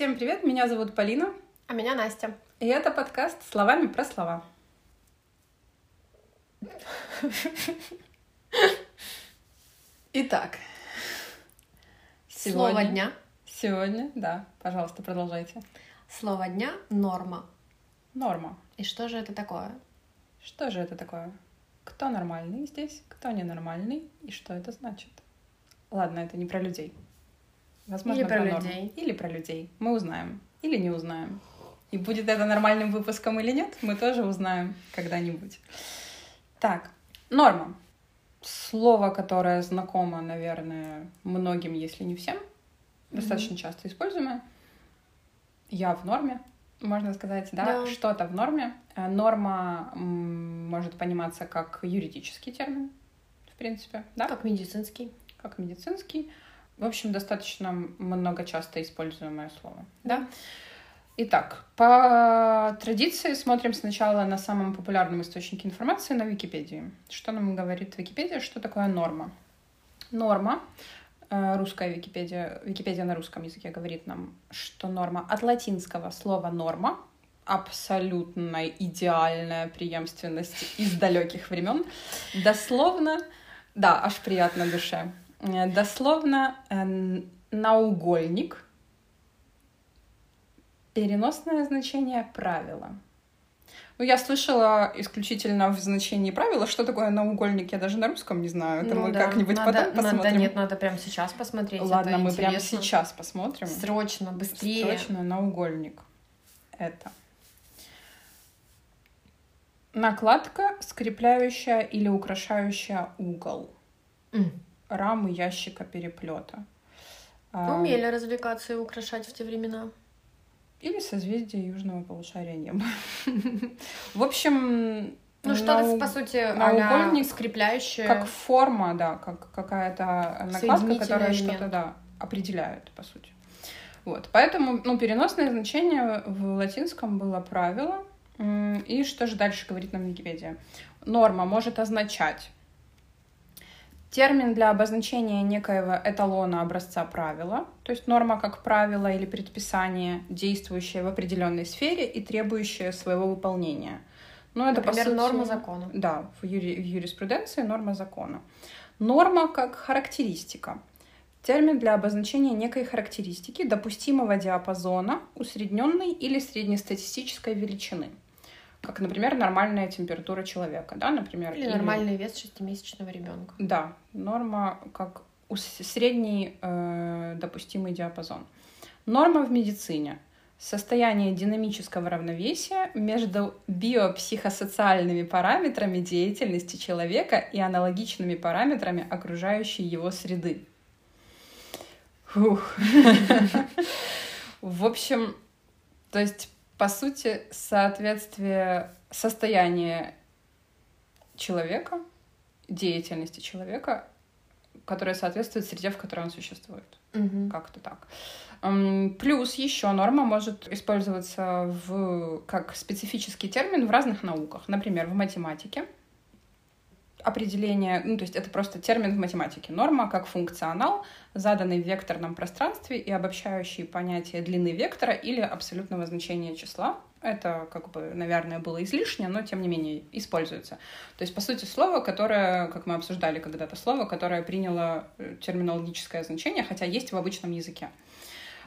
Всем привет, меня зовут Полина. А меня Настя. И это подкаст «Словами про слова». Итак, Слово дня. Сегодня, да, пожалуйста, продолжайте. Слово дня — норма. Норма. И что же это такое? Что же это такое? Кто нормальный здесь, кто ненормальный и что это значит? Ладно, это не про людей. Возможно, Или про норму. людей. Или про людей. Мы узнаем. Или не узнаем. И будет это нормальным выпуском или нет, мы тоже узнаем когда-нибудь. Так, норма. Слово, которое знакомо, наверное, многим, если не всем. Достаточно часто используемое. Я в норме, можно сказать, да, Да. что-то в норме. Э, Норма может пониматься как юридический термин, в принципе, да, Как медицинский. как медицинский. В общем, достаточно много часто используемое слово. Да? Итак, по традиции смотрим сначала на самом популярном источнике информации на Википедии. Что нам говорит Википедия? Что такое норма? Норма, э, русская Википедия, Википедия на русском языке говорит нам, что норма от латинского слова норма, абсолютно идеальная преемственность из далеких времен, дословно, да, аж приятно душе, дословно э, наугольник, переносное значение правила. Ну, я слышала исключительно в значении правила. Что такое наугольник, я даже на русском не знаю. Это Ну мы да, как-нибудь надо, потом посмотрим. Надо, нет, надо прямо сейчас посмотреть. Ладно, мы прямо интересно. сейчас посмотрим. Срочно, быстрее. Срочно наугольник. Это. Накладка, скрепляющая или украшающая угол. М. Рамы ящика переплета. Умели развлекаться и украшать в те времена. Или созвездие южного полушария неба. В общем, Ну, что-то, по сути, наугольник а скрепляющее. как форма, да, как какая-то накладка, которая что-то, да, определяет, по сути. Вот, поэтому, ну, переносное значение в латинском было правило. И что же дальше говорит нам Википедия? Норма может означать термин для обозначения некоего эталона образца правила, то есть норма как правило или предписание, действующее в определенной сфере и требующее своего выполнения. Ну, это, по Например, сути, норма закона. Да, в, юри- в юриспруденции норма закона. Норма как характеристика. Термин для обозначения некой характеристики допустимого диапазона усредненной или среднестатистической величины. Как, например, нормальная температура человека, да, например. Или нормальный вес шестимесячного ребенка. Да, норма как средний э, допустимый диапазон. Норма в медицине. Состояние динамического равновесия между биопсихосоциальными параметрами деятельности человека и аналогичными параметрами окружающей его среды. Фух. В общем, то есть, по сути, соответствие состояния человека, деятельности человека, которая соответствует среде, в которой он существует. Мгм. Как-то так. Плюс еще норма может использоваться в, как специфический термин в разных науках. Например, в математике. Определение, ну то есть это просто термин в математике. Норма как функционал, заданный в векторном пространстве и обобщающий понятие длины вектора или абсолютного значения числа. Это, как бы, наверное, было излишне, но тем не менее используется. То есть, по сути, слово, которое, как мы обсуждали когда-то, слово, которое приняло э, терминологическое значение, хотя есть в обычном языке.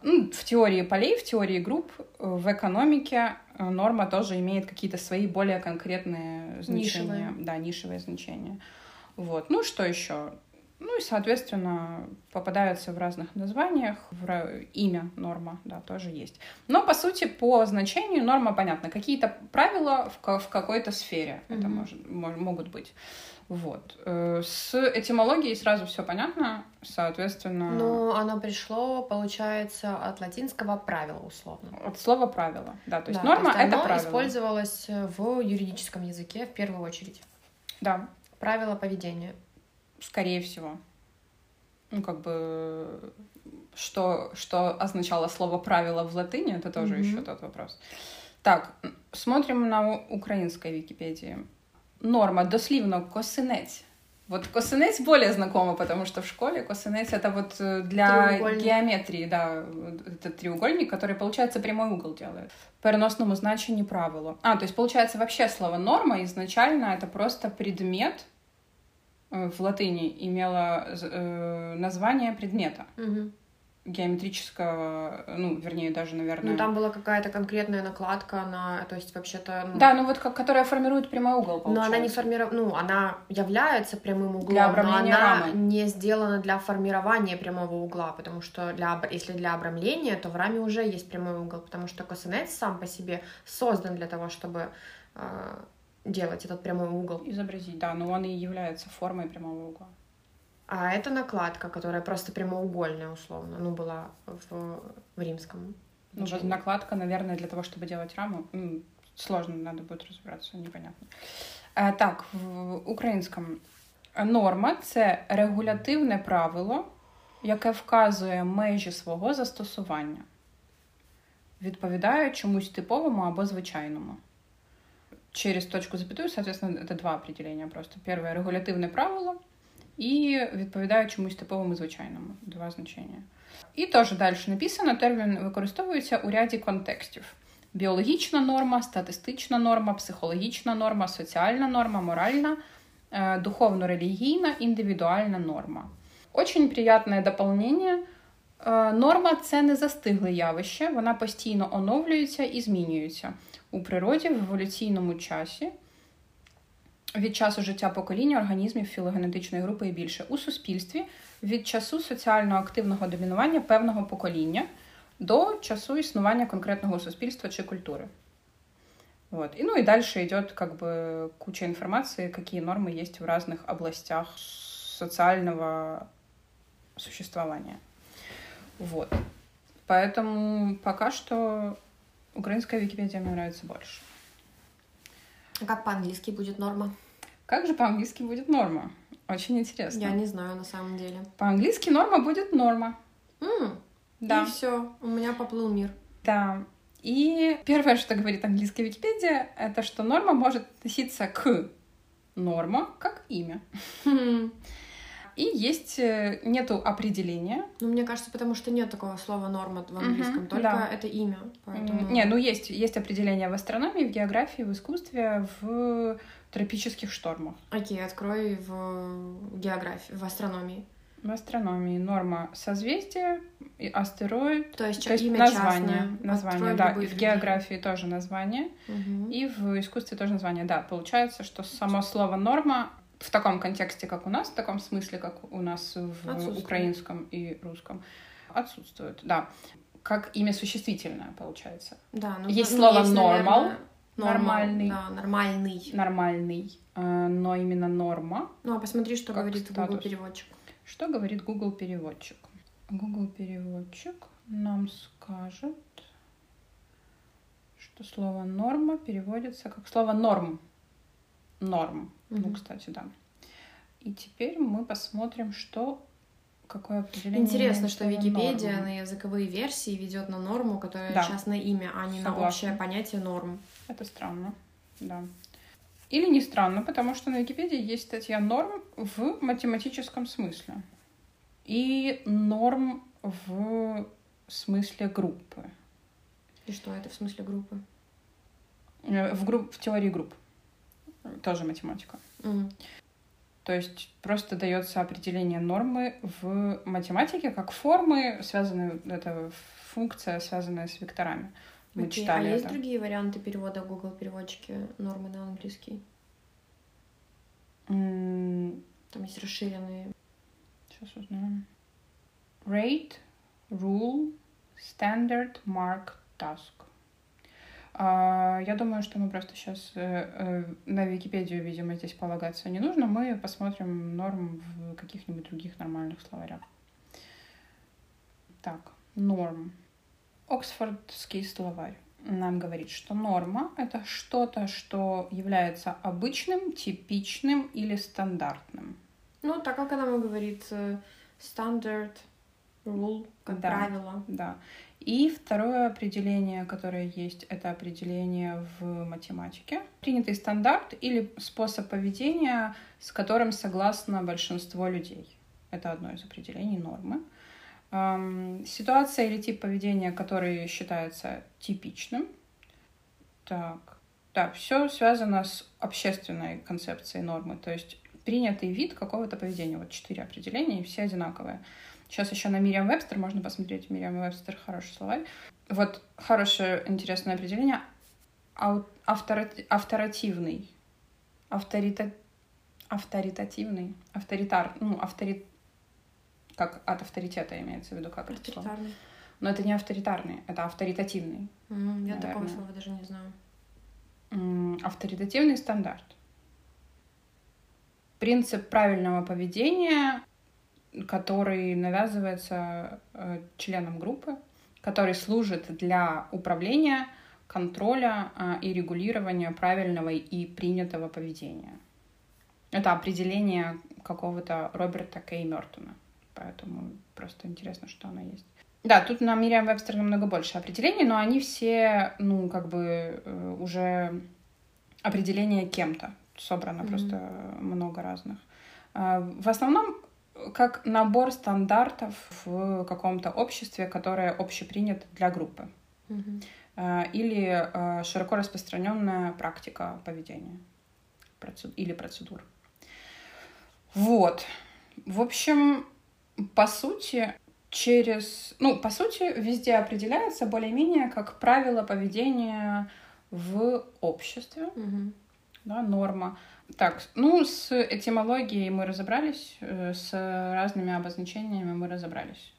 Ну, в теории полей, в теории групп, э, в экономике э, норма тоже имеет какие-то свои более конкретные значения. Нишевые. Да, нишевые значения. Вот. Ну, что еще? Ну и, соответственно, попадаются в разных названиях. В имя норма, да, тоже есть. Но, по сути, по значению норма понятна. Какие-то правила в, в какой-то сфере это Мгм. может, мож- могут быть. Вот. Э, С этимологией сразу все понятно. Соответственно, Но оно пришло, получается, от латинского правила условно. от слова правило. Да, то есть Да, норма это правило. использовалось в юридическом языке в первую очередь. Да, Правила поведения. Скорее всего. Ну, как бы, что, что означало слово правило в латыни, это тоже Мгм. еще тот вопрос. Так, смотрим на украинской Википедии. Норма дослівно косинець Вот косинец более знакомо, потому что в школе косинец это вот э, для геометрии, да, это треугольник, который, получается, прямой угол делает. Переносному значению правилу. А, то есть, получается, вообще слово норма изначально это просто предмет в латыни имело э, название предмета Мгм. геометрического, ну, вернее, даже, наверное... Ну, там была какая-то конкретная накладка на... То есть, вообще-то... ну, Да, ну вот как, которая формирует прямой угол, Но она не получается. формирована, ну, она является прямым углом, Для но обрамления она рамы. не сделана для формирования прямого угла, потому что для, если для обрамления, то в раме уже есть прямой угол, потому что косинец сам по себе создан для того, чтобы э, делать этот прямой угол. Изобразить, да, но он и является формой прямого угла. А это накладка, которая просто прямоугольная, условно, ну, была в, в римском. Ну, вот значении. накладка, наверное, для того, чтобы делать раму. м, Сложно, надо будет розібратися, непонятно. Е, Так, в українському норма це регулятивне правило, яке вказує межі свого застосування, відповідає чомусь типовому або звичайному. Через точку запятую, соответственно, это два определения просто. Первое — регулятивне правило і відповідає чомусь типовому звичайному. Два значення. І теж далі написано, термін використовується у ряді контекстів: біологічна норма, статистична норма, психологічна норма, соціальна норма, моральна, е, духовно-релігійна, індивідуальна норма. Очень приятне доповнення. Е, Норма це не застигле явище, вона постійно оновлюється і змінюється у природі в еволюційному часі. Від часу життя покоління організмів філогенетичної групи і більше у суспільстві від часу соціально активного домінування певного покоління до часу існування конкретного суспільства чи культури. Вот. И, ну и дальше идет как бы куча информации, какие нормы есть в разных областях социального существования. Вот. Поэтому пока что украинская Википедия мне нравится больше. А Как по-английски будет норма? Как же по-английски будет норма? Очень интересно. Я не знаю на самом деле. По-английски норма будет норма. М, Да. И все, у меня поплыл мир. Да. И первое, что говорит английская Википедия, это что норма может относиться к норма как имя. И есть э, нету определения. Ну, мне кажется, потому что нет такого слова норма в английском, Мгм, только да. это имя. Поэтому... Не, ну есть, есть определение в астрономии, в географии, в искусстве, в тропических штормах. Окей, открой в географии, в астрономии. В астрономии норма созвездия, и астероид, То есть, то есть имя название, частное. название, да, и в географии тоже название, Мгм. и в искусстве тоже название. Да, получается, что само слово норма в таком контексте, как у нас, в таком смысле, как у нас в украинском и русском, отсутствует, да. Как имя существительное, получается. Да, ну, Есть ну, слово есть, normal, наверное, нормальный. Да, нормальный. Нормальный, э, но именно норма. Ну, а посмотри, что говорит Google переводчик. Что говорит Google переводчик? Google переводчик нам скажет, что слово норма переводится как слово норм. Норм. Ну, Мгм. кстати, да. И теперь мы посмотрим, что какое определение. Интересно, что Википедия норма. на языковые версии ведет на норму, которая Да. частное имя, а не на Согласна. общее понятие норм. Это странно, да. Или не странно, потому что на Википедии есть статья норм в математическом смысле. И норм в смысле группы. И что это в смысле группы? Э, В, групп, в теории групп. Тоже математика. Мгм. То есть просто дается определение нормы в математике как формы, связанные, это функция, связанная с векторами. Мы Окей, читали А есть это. другие варианты перевода Google переводчике нормы на английский? М, Там есть расширенные. Сейчас узнаем. Rate, rule, standard, mark, task. А, Я думаю, что мы просто сейчас на Википедию, видимо, здесь полагаться не нужно. Мы посмотрим норм в каких-нибудь других нормальных словарях. Так, норм. Оксфордский словарь нам говорит, что норма — это что-то, что является обычным, типичным или стандартным. Ну, так как она говорит, э, стандарт, Rule, как Да. правило. Да. И второе определение, которое есть, это определение в математике. Принятый стандарт или способ поведения, с которым согласно большинство людей. Это одно из определений нормы. Ситуация или тип поведения, который считается типичным. Так. Да, все связано с общественной концепцией нормы. То есть принятый вид какого-то поведения. Вот четыре определения, и все одинаковые. Сейчас еще на Merriam-Webster можно посмотреть. Merriam-Webster хороший словарь. Вот хорошее, интересное определение. Автора- Авторативный. Авторита... Авторитативный. Авторитар. Ну, авторит... Как от авторитета имеется в виду, как это слово. Авторитарный. Но это не авторитарный, это авторитативный. М, Я такого слова даже не знаю. Авторитативный стандарт. Принцип правильного поведения, который навязывается э, членам группы, который служит для управления, контроля э, и регулирования правильного и принятого поведения. Это определение какого-то Роберта Кей Мертона. Поэтому просто интересно, что оно есть. Да, тут на Мириам Вебстер намного больше определений, но они все, ну, как бы э, уже определение кем-то. Собрано Мгм. просто много разных. В основном как набор стандартов в каком-то обществе, которое общепринято для группы. А, Или а, широко распространенная практика поведения процед- или процедур. Вот. В общем, по сути, через... Ну, по сути, везде определяется более-менее как правило поведения в обществе, Мгм. да, норма. Так, ну, с этимологией мы разобрались, э, с разными обозначениями мы разобрались.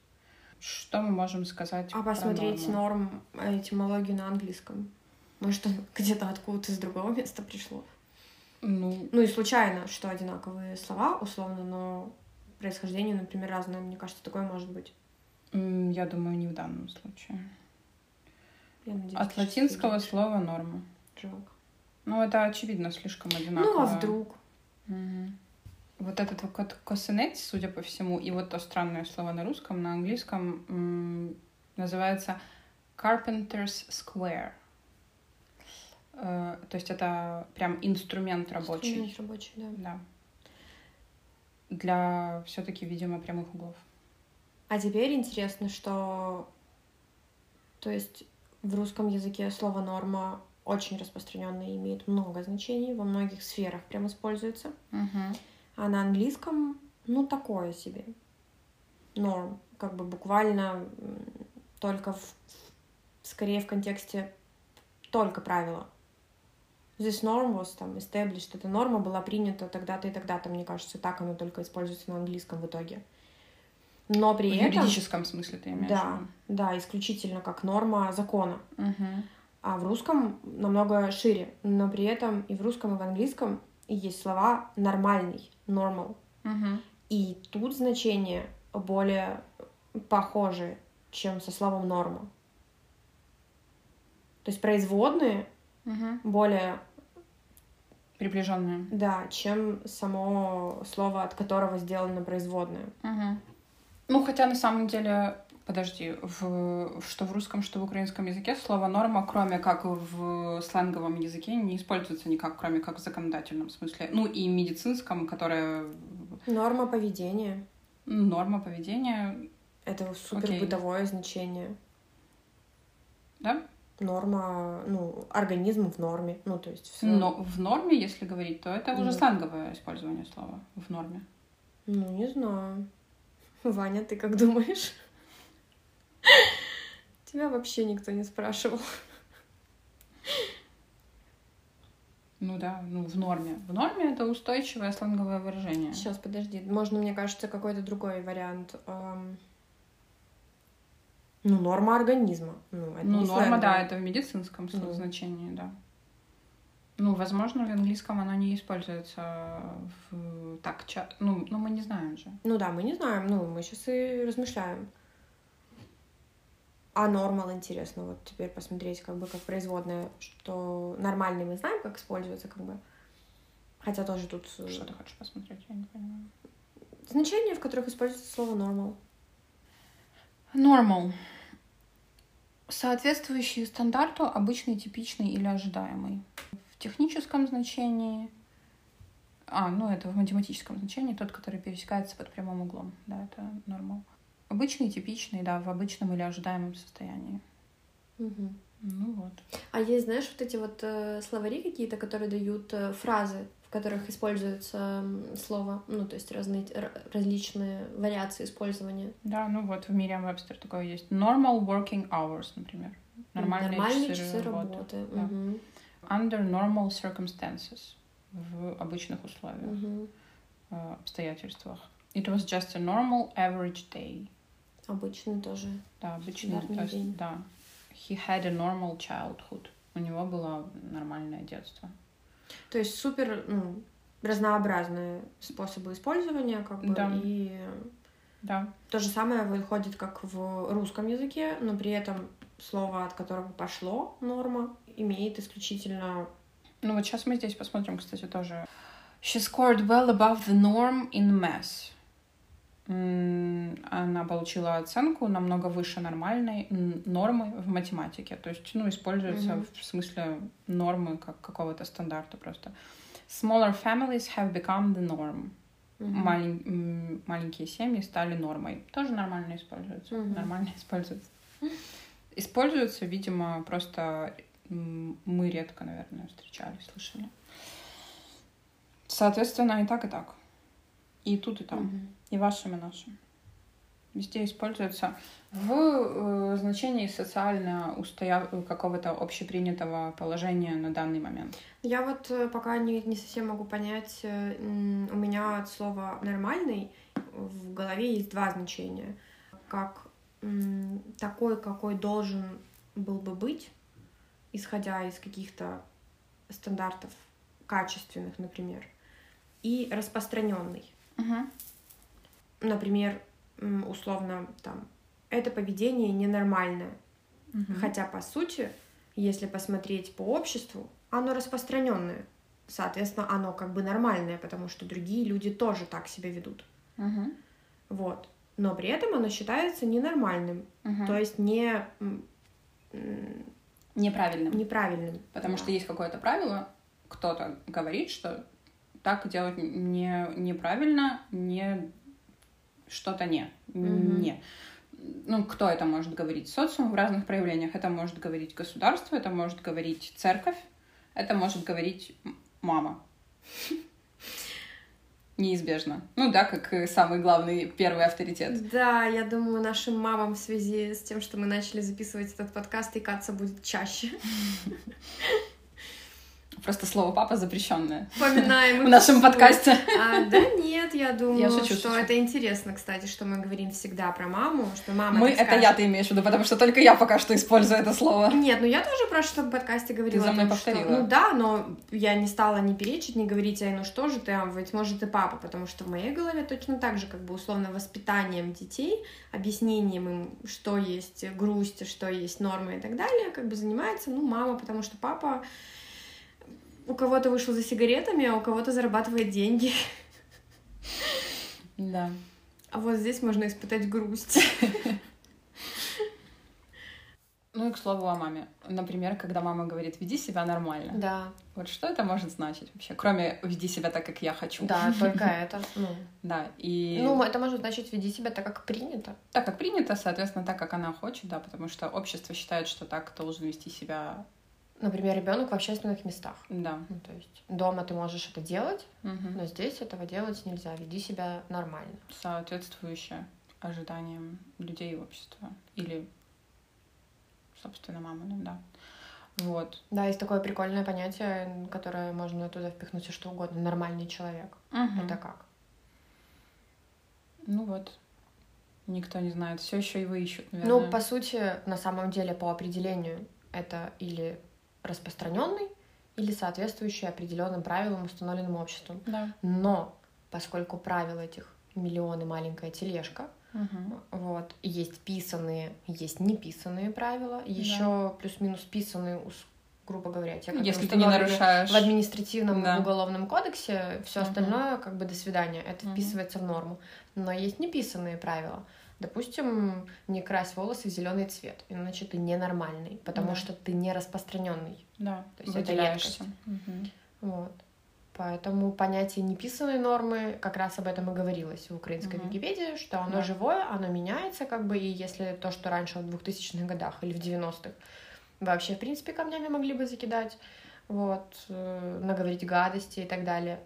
Что мы можем сказать А посмотреть норму? норм этимологию на английском. Может, где-то откуда-то из другого места пришло. Ну, Ну и случайно, что одинаковые слова, условно, но происхождение, например, разное. Мне кажется, такое может быть. я думаю, не в данном случае. Я надеюсь, От латинского слова норма. Жалко. Ну, это очевидно слишком одинаково. Ну, а вдруг? Мгм. Вот этот вот косинет, судя по всему, и вот то странное слово на русском, на английском м, называется Carpenter's Square. Э, то есть это прям инструмент рабочий. Инструмент рабочий, да. Да. Для все-таки, видимо, прямых углов. А теперь интересно, что... То есть в русском языке слово «норма» очень распространенное и имеет много значений, во многих сферах прям используется. Мгм. А на английском, ну, такое себе. Норм. Как бы буквально только в... Скорее в контексте только правила. Здесь norm was там established, эта норма была принята тогда-то и тогда-то, мне кажется, так оно только используется на английском в итоге. Но при В этом... юридическом смысле ты имеешь Да, в да, исключительно как норма закона. Мгм. А в русском намного шире. Но при этом и в русском, и в английском есть слова нормальный, normal. Мгм. И тут значения более похожи, чем со словом норма. То есть производные Мгм. более, Приближенные. да, чем само слово, от которого сделано производное. Мгм. Ну, хотя на самом деле, подожди, в, что в русском, что в украинском языке слово норма, кроме как в сленговом языке, не используется никак, кроме как в законодательном смысле. Ну и медицинском, которое Норма поведения норма поведения, — это супер Окей. бытовое значение. да? Норма, ну, организм в норме. Ну, то есть всё- Но в норме, если говорить, то это уже Ну. сленговое использование слова в норме. Ну, не знаю. Ваня, ты как думаешь? Тебя вообще никто не спрашивал. Ну да, ну в норме. В норме это устойчивое сленговое выражение. Сейчас, подожди. Можно, мне кажется, какой-то другой вариант. Ну, норма организма. Ну, это Ну, не норма, сленг, да, это в медицинском Ну. значении, да. Ну, возможно, в английском оно не используется в... так ча... Ну, ну, мы не знаем же. Ну да, мы не знаем. Ну, мы сейчас и размышляем. А нормал интересно, вот теперь посмотреть, как бы как производная, что нормальный мы знаем, как используется, как бы. Хотя тоже тут э, Что ты хочешь посмотреть? Я не понимаю. значения, в которых используется слово normal. Normal. Соответствующий стандарту обычный, типичный или ожидаемый. В техническом значении... А, ну это в математическом значении тот, который пересекается под прямым углом. Да, это normal. Обычный, типичный, да, в обычном или ожидаемом состоянии. Мгм. Ну вот. А есть, знаешь, вот эти вот э, словари какие-то, которые дают э, фразы, в которых используется м, слово, ну, то есть разные, различные вариации использования. Да, ну вот в мире Webster такое есть. Normal working hours, например. Нормальные, Нормальные часы, часы работы. работы. да. Мгм. Under normal circumstances. В обычных условиях, э, обстоятельствах. It was just a normal average day. Обычный тоже. Да, обычный, то есть, день. да. He had a normal childhood. У него было нормальное детство. То есть супер ну, разнообразные способы использования, как бы, Да. и Да. то же самое выходит как в русском языке, но при этом слово, от которого пошло норма, имеет исключительно Ну вот сейчас мы здесь посмотрим, кстати, тоже. She scored well above the norm in math. Она получила оценку намного выше нормальной нормы в математике. То есть, ну, используется Мгм. в смысле нормы как какого-то стандарта просто. Smaller families have become the norm. мгм, Малень- маленькие семьи стали нормой. Тоже нормально используется. Мгм. Нормально используется. Используется, видимо, просто мы редко, наверное, встречали, слышали. Соответственно, и так, и так. И тут, и там. мгм. И вашим, и нашим. Везде используется в э, значении социально устоя... какого-то общепринятого положения на данный момент. Я вот э, пока не, не совсем могу понять, э, у меня от слова «нормальный» в голове есть два значения. Как такой, какой должен был бы быть, исходя из каких-то стандартов качественных, например, и распространенный. Мгм. Например, условно, там, это поведение ненормальное. Мгм. Хотя, по сути, если посмотреть по обществу, оно распространенное. Соответственно, оно как бы нормальное, потому что другие люди тоже так себя ведут. Мгм. Вот. Но при этом оно считается ненормальным, Мгм. то есть не Неправильным. неправильным. Потому Да. что есть какое-то правило, кто-то говорит, что так делать не, неправильно, не что-то не. Мгм. Не. Ну, кто это может говорить? Социум в разных проявлениях. Это может говорить государство, это может говорить церковь, это может говорить мама. Неизбежно. Ну да, как и самый главный первый авторитет. Да, я думаю, нашим мамам в связи с тем, что мы начали записывать этот подкаст, икаться будет чаще. Просто слово папа запрещенное Вспоминаем в нашем подкасте. А, да нет, я думаю, Я шучу, что шучу. это интересно, кстати, что мы говорим всегда про маму, что мама Мы, это я ты имеешь в виду, потому что только я пока что использую это слово. Нет, ну я тоже в прошлом подкасте говорила за о мной том, что... повторила. Ну да, но я не стала не перечить, не говорить, ай, ну что же ты, а ведь может и папа, потому что в моей голове точно так же, как бы условно воспитанием детей, объяснением им, что есть грусть, что есть нормы и так далее, как бы занимается, ну, мама, потому что папа у кого-то вышел за сигаретами, а у кого-то зарабатывает деньги. Да. А вот здесь можно испытать грусть. Ну и к слову о маме. Например, когда мама говорит, веди себя нормально. Да, Вот что это может значить вообще? Кроме веди себя так, как я хочу. да, только это. Ну, Да, и ну, это может значить веди себя так, как принято. так, как принято, соответственно, так, как она хочет, да, потому что общество считает, что так должен вести себя, Например, ребенок в общественных местах. да. Ну, то есть дома ты можешь это делать, Мгм. но здесь этого делать нельзя. Веди себя нормально. Соответствующее ожиданиям людей и общества. Или, собственно, мамы, ну да. Вот. Да, есть такое прикольное понятие, которое можно туда впихнуть все что угодно. Нормальный человек. Мгм. Это как? Ну вот. Никто не знает. Все еще его ищут, наверное. Ну, по сути, на самом деле, по определению, это или распространенный, или соответствующий определенным правилам, установленным обществом. Да. Но поскольку правил этих миллионы маленькая тележка, Мгм. вот, есть писанные, есть неписанные правила, еще плюс-минус писанные, грубо говоря, те, которые Если ты не нарушаешь... в административном Да. и уголовном кодексе, все Мгм. остальное как бы до свидания, это Мгм. вписывается в норму. Но есть неписанные правила. Допустим, не крась волосы в зеленый цвет, иначе ты ненормальный, потому Да. что ты не распространенный. Да, То есть это выделяешься. Мгм. Вот. Поэтому понятие неписанной нормы как раз об этом и говорилось в украинской Мгм. Википедии, что оно Да. живое, оно меняется, как бы, и если то, что раньше в 2000-х годах или в 90-х вообще, в принципе, камнями могли бы закидать, вот, э, наговорить гадости и так далее,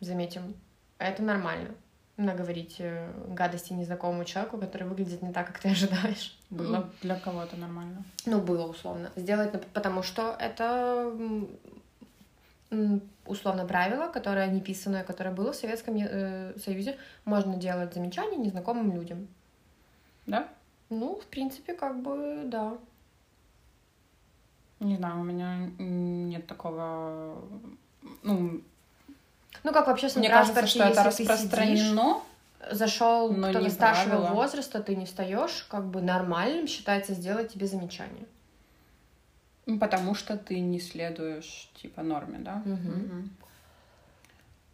заметим, это нормально. Наговорить э, гадости незнакомому человеку, который выглядит не так, как ты ожидаешь. Было для кого-то нормально. Ну, было условно. Сделать, потому что это условно правило, которое неписанное, которое было в Советском э, Союзе. Можно делать замечания незнакомым людям. Да? Ну, в принципе, как бы, да. Не знаю, у меня нет такого... Ну, Ну, как в общественном мне кажется, что это сидишь, распространено. зашел кто-то не старшего правило. возраста, ты не встаешь, как бы нормальным считается сделать тебе замечание. Ну, Потому что ты не следуешь, типа, норме, да? Мгм.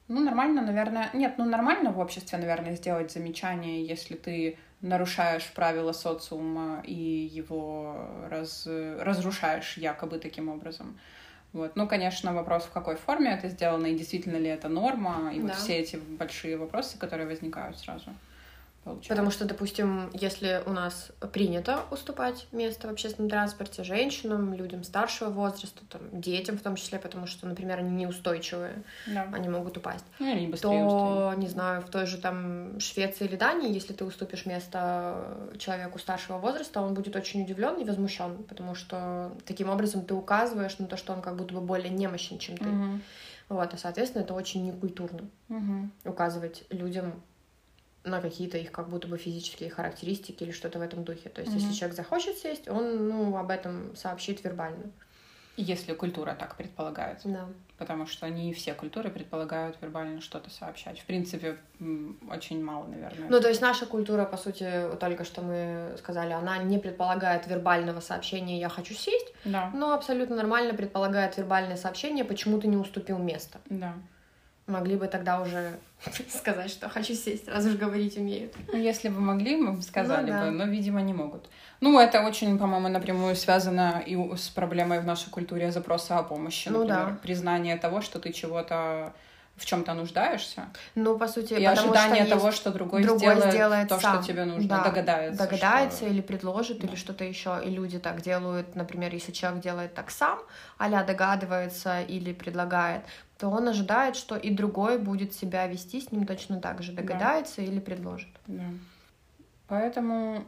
Ну, нормально, наверное... Нет, ну, нормально в обществе, наверное, сделать замечание, если ты нарушаешь правила социума и его раз... разрушаешь якобы таким образом. Вот. Ну, конечно, вопрос, в какой форме это сделано, и действительно ли это норма, и вот Да. все эти большие вопросы, которые возникают сразу. Получается. Потому что, допустим, если у нас принято уступать место в общественном транспорте женщинам, людям старшего возраста, там, детям в том числе, потому что, например, они неустойчивые, Да. они могут упасть, Ну, устают. то, не знаю, в той же там Швеции или Дании, если ты уступишь место человеку старшего возраста, он будет очень удивлен и возмущен, потому что таким образом ты указываешь на то, что он как будто бы более немощен, чем ты. Мгм. Вот, и, соответственно, это очень некультурно Мгм. указывать людям на какие-то их как будто бы физические характеристики или что-то в этом духе. То есть, если Мгм. человек захочет сесть, он, ну, об этом сообщит вербально. Если культура так предполагает. Да. Потому что не все культуры предполагают вербально что-то сообщать. В принципе, очень мало, наверное. Ну, то есть наша культура, по сути, только что мы сказали, она не предполагает вербального сообщения «я хочу сесть», Да, но абсолютно нормально предполагает вербальное сообщение «почему ты не уступил место». да. Могли бы тогда уже сказать, что «хочу сесть», раз уж говорить умеют. Ну, если бы могли, мы бы сказали Ну да. бы, но, видимо, не могут. Ну, это очень, по-моему, напрямую связано и с проблемой в нашей культуре запроса о помощи. Ну например, да. признание того, что ты чего-то в чем-то нуждаешься, Ну, по сути, и ожидание что того, что другой, другой сделает, сделает то, сам. что тебе нужно, Да, догадается. догадается что- или предложит, Да. или что-то еще. И люди так делают, например, если человек делает так сам, а догадывается или предлагает, то он ожидает, что и другой будет себя вести с ним точно так же, догадается или предложит. Да. Поэтому,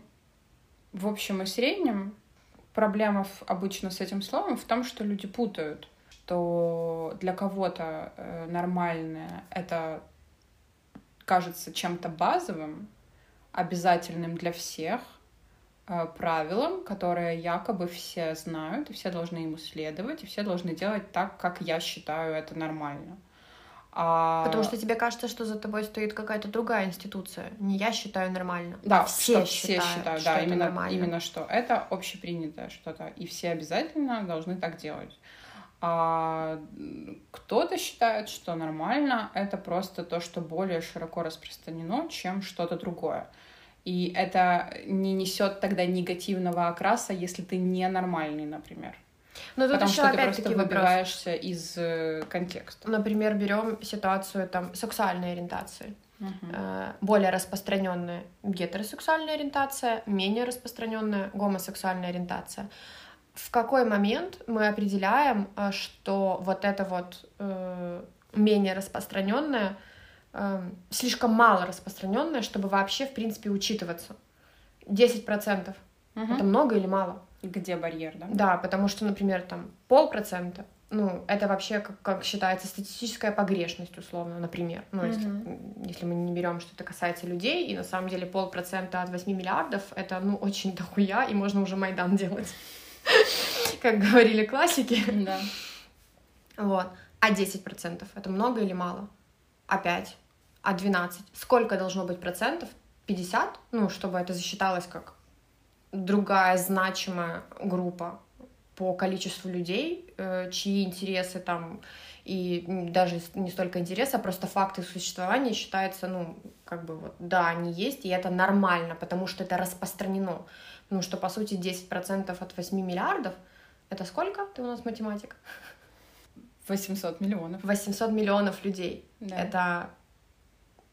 в общем и среднем, проблема обычно с этим словом в том, что люди путают, что для кого-то э, нормальное это кажется чем-то базовым, обязательным для всех, э, правилом, которое якобы все знают, и все должны ему следовать, и все должны делать так, как я считаю это нормально. А... Потому что тебе кажется, что за тобой стоит какая-то другая институция. Не я считаю нормально, Да, а все что считают, все считают, что да, это именно, нормально. именно что это общепринятое что-то, и все обязательно должны так делать. А кто-то считает, что нормально это просто то, что более широко распространено, чем что-то другое. И это не несет тогда негативного окраса, если ты ненормальный, например. Но тут Потому еще что ты просто опять-таки вопрос. выбиваешься из э, контекста. Например, берем ситуацию там сексуальной ориентации. Э, более распространенная гетеросексуальная ориентация, менее распространенная гомосексуальная ориентация. В какой момент мы определяем, э, что вот это вот э, менее распространенное, э, слишком мало распространенное, чтобы вообще, в принципе, учитываться? 10% Мгм. это много или мало? Где барьер, да? Да, потому что, например, там полпроцента, ну, это вообще, как, как считается, статистическая погрешность, условно, например. Ну, если, Мгм. если мы не берем, что это касается людей, и на самом деле полпроцента от 8 миллиардов — это, ну, очень дохуя, и можно уже Майдан делать. Как говорили классики. Да. Вот. А 10% — это много или мало? А 5? А 12? Сколько должно быть процентов? 50? Ну, чтобы это засчиталось как другая значимая группа по количеству людей, э, чьи интересы там и даже не столько интереса, а просто факты существования считаются, ну, как бы вот, да, они есть, и это нормально, потому что это распространено. Ну, что, по сути, 10% от 8 миллиардов — это сколько? Ты у нас математик? 800 миллионов. 800 миллионов людей. Да. Это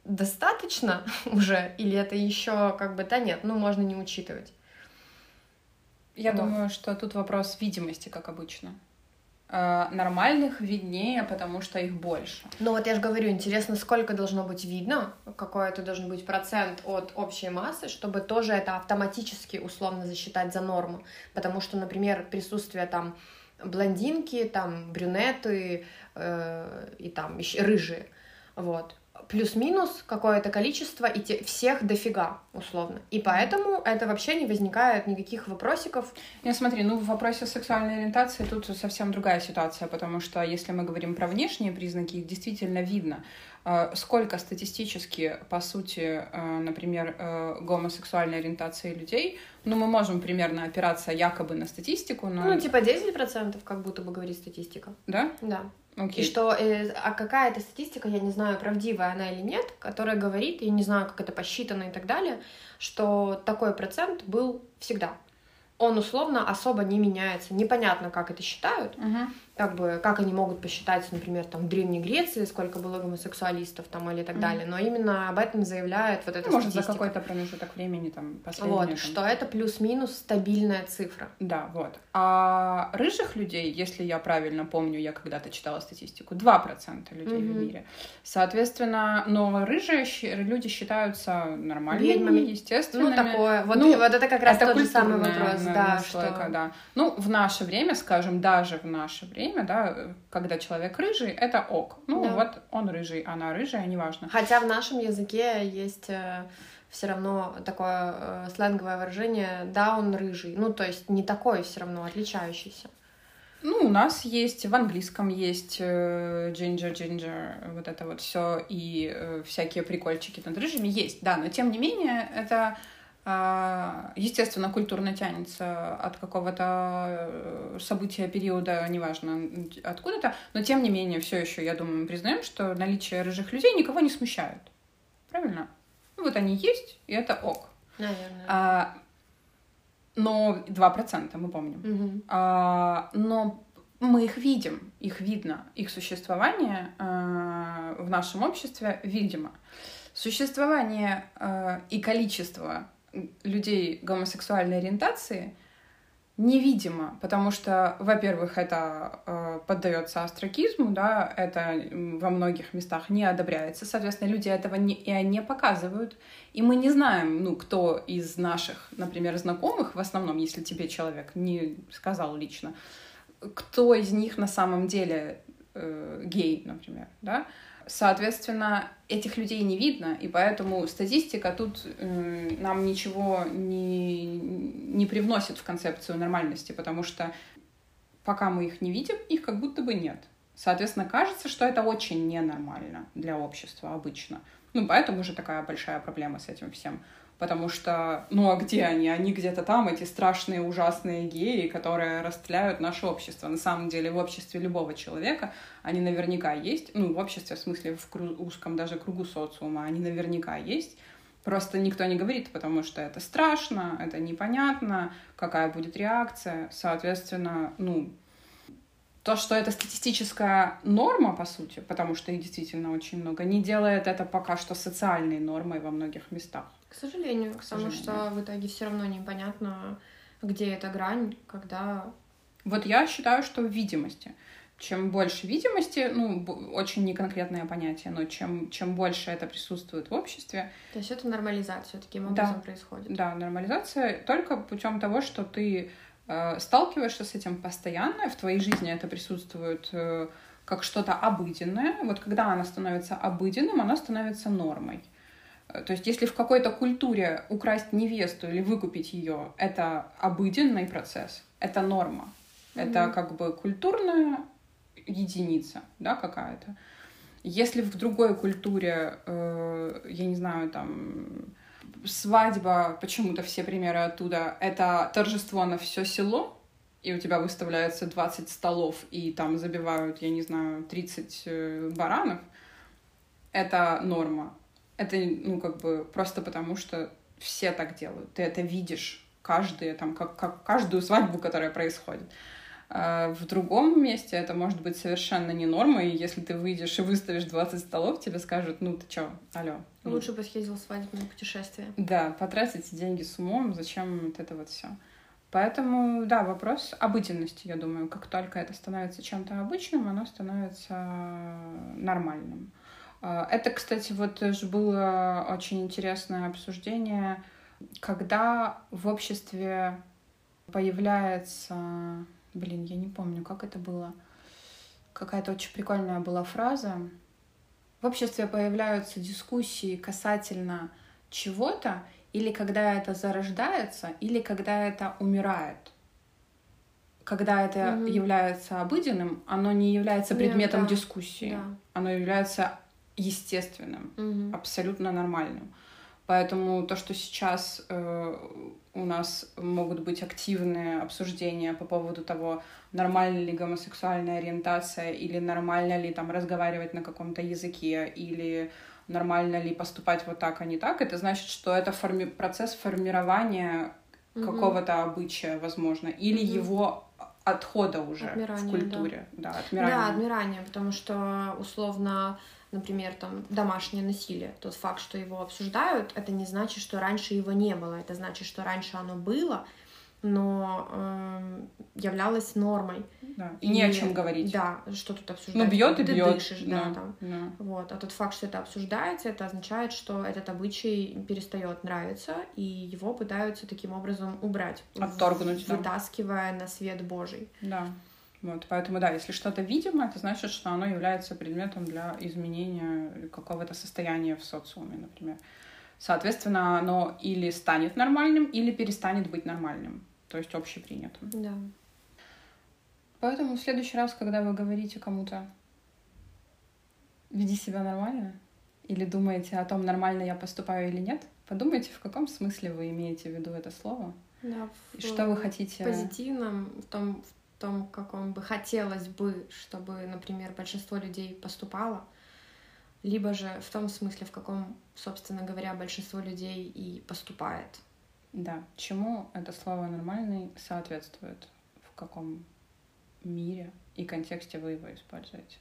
достаточно уже? Или это еще как бы, да нет, ну, можно не учитывать? Я вот. думаю, что тут вопрос видимости, как обычно. Э, нормальных виднее, потому что их больше. Ну вот я же говорю, интересно, сколько должно быть видно, какой это должен быть процент от общей массы, чтобы тоже это автоматически условно засчитать за норму. Потому что, например, присутствие там блондинки, там брюнеты э, и там еще рыжие, вот, плюс-минус какое-то количество, и те, всех дофига, условно. И поэтому это вообще не возникает никаких вопросиков. Не, смотри, ну в вопросе сексуальной ориентации тут совсем другая ситуация, потому что если мы говорим про внешние признаки, их действительно видно. Э, сколько статистически, по сути, э, например, э, гомосексуальной ориентации людей, ну, мы можем примерно опираться якобы на статистику, но... Ну, типа 10%, как будто бы говорит статистика. Да? Да. Okay. И что, э, а какая-то статистика, я не знаю, правдивая она или нет, которая говорит, я не знаю, как это посчитано и так далее, что такой процент был всегда он условно особо не меняется. Непонятно, как это считают, uh-huh. Как бы как они могут посчитать, например, там в Древней Греции сколько было гомосексуалистов там или так uh-huh. далее. Но именно об этом заявляет вот эта ну, Может, за какой-то промежуток времени там последние. Вот, там... что это плюс-минус стабильная цифра. Да, вот. А рыжих людей, если я правильно помню, я когда-то читала статистику, 2% людей uh-huh. в мире. Соответственно, но рыжие люди считаются нормальными, Ведьмами. естественными. Ну, такое. Вот, ну, вот это как раз это тот же самый вопрос да, что... да. Ну, в наше время, скажем, даже в наше время, да, когда человек рыжий, это ок. Ну, да. вот он рыжий, она рыжая, неважно. Хотя в нашем языке есть э, все равно такое э, сленговое выражение «да, он рыжий». Ну, то есть не такой все равно, отличающийся. Ну, у нас есть, в английском есть э, джинджер, вот это вот все, и всякие прикольчики над рыжими есть, да, но тем не менее, это естественно, культурно тянется от какого-то э, события, периода, неважно откуда-то, но тем не менее, все еще, я думаю, мы признаем, что наличие рыжих людей никого не смущает. Правильно? Ну вот они есть, и это ок. Наверное. А, но 2% мы помним. Угу. А, но мы их видим, их видно, их существование а, в нашем обществе видимо. Существование а, и количество людей гомосексуальной ориентации невидимо, потому что, во-первых, это э, поддается астракизму, да, это во многих местах не одобряется, соответственно, люди этого не, и не показывают, и мы не знаем, ну, кто из наших, например, знакомых, в основном, если тебе человек не сказал лично, кто из них на самом деле э, гей, например, да, Соответственно, этих людей не видно, и поэтому статистика тут э, нам ничего не, не привносит в концепцию нормальности, потому что пока мы их не видим, их как будто бы нет. Соответственно, кажется, что это очень ненормально для общества обычно. Ну, поэтому уже такая большая проблема с этим всем потому что, ну а где они? Они где-то там, эти страшные, ужасные геи, которые расстреляют наше общество. На самом деле в обществе любого человека они наверняка есть, ну в обществе, в смысле в узком даже кругу социума, они наверняка есть, Просто никто не говорит, потому что это страшно, это непонятно, какая будет реакция. Соответственно, ну, то, что это статистическая норма, по сути, потому что их действительно очень много, не делает это пока что социальной нормой во многих местах. К сожалению, К потому что в итоге все равно непонятно, где эта грань, когда... Вот я считаю, что в видимости. Чем больше видимости, ну, очень неконкретное понятие, но чем, чем больше это присутствует в обществе... То есть это нормализация таким образом да, происходит? Да, нормализация только путем того, что ты сталкиваешься с этим постоянно, в твоей жизни это присутствует э, как что-то обыденное. Вот когда она становится обыденным, она становится нормой. То есть, если в какой-то культуре украсть невесту или выкупить ее, это обыденный процесс, это норма, mm-hmm. это как бы культурная единица, да, какая-то. Если в другой культуре, э, я не знаю, там свадьба, почему-то все примеры оттуда, это торжество на все село, и у тебя выставляется 20 столов, и там забивают, я не знаю, 30 э, баранов, это норма. Это, ну, как бы, просто потому что все так делают. Ты это видишь каждые, там, как, как каждую свадьбу, которая происходит. А в другом месте это может быть совершенно не норма, и если ты выйдешь и выставишь 20 столов, тебе скажут, ну ты чё, алло. Лучше бы съездил в свадебное путешествие. Да, потратить деньги с умом, зачем вот это вот все. Поэтому, да, вопрос обыденности, я думаю. Как только это становится чем-то обычным, оно становится нормальным. А, это, кстати, вот же было очень интересное обсуждение, когда в обществе появляется Блин, я не помню, как это было. Какая-то очень прикольная была фраза. В обществе появляются дискуссии касательно чего-то, или когда это зарождается, или когда это умирает. Когда это mm-hmm. является обыденным, оно не является предметом yeah, да. дискуссии. Да. Оно является естественным, mm-hmm. абсолютно нормальным. Поэтому то, что сейчас э, у нас могут быть активные обсуждения по поводу того, нормальна ли гомосексуальная ориентация, или нормально ли там разговаривать на каком-то языке, или нормально ли поступать вот так, а не так, это значит, что это форми- процесс формирования mm-hmm. какого-то обычая, возможно, или mm-hmm. его отхода уже отмирания, в культуре. Да. Да, отмирания. Да, отмирания, потому что условно например, там, домашнее насилие. Тот факт, что его обсуждают, это не значит, что раньше его не было. Это значит, что раньше оно было, но э, являлось нормой. Да. И, и не о чем говорить. Да, что тут обсуждать? Ну, бьет и Ты бьет. дышишь, да, да, там. Да. Вот. А тот факт, что это обсуждается, это означает, что этот обычай перестает нравиться, и его пытаются таким образом убрать. Отторгнуть. Вытаскивая да. на свет Божий. Да. Вот, поэтому, да, если что-то видимо, это значит, что оно является предметом для изменения какого-то состояния в социуме, например. Соответственно, оно или станет нормальным, или перестанет быть нормальным, то есть общепринятым. Да. Поэтому в следующий раз, когда вы говорите кому-то «веди себя нормально», или думаете о том, нормально я поступаю или нет, подумайте, в каком смысле вы имеете в виду это слово. Да, и что вы хотите... Позитивном, в том, в том, каком бы хотелось бы, чтобы, например, большинство людей поступало, либо же в том смысле, в каком, собственно говоря, большинство людей и поступает. Да, чему это слово «нормальный» соответствует, в каком мире и контексте вы его используете.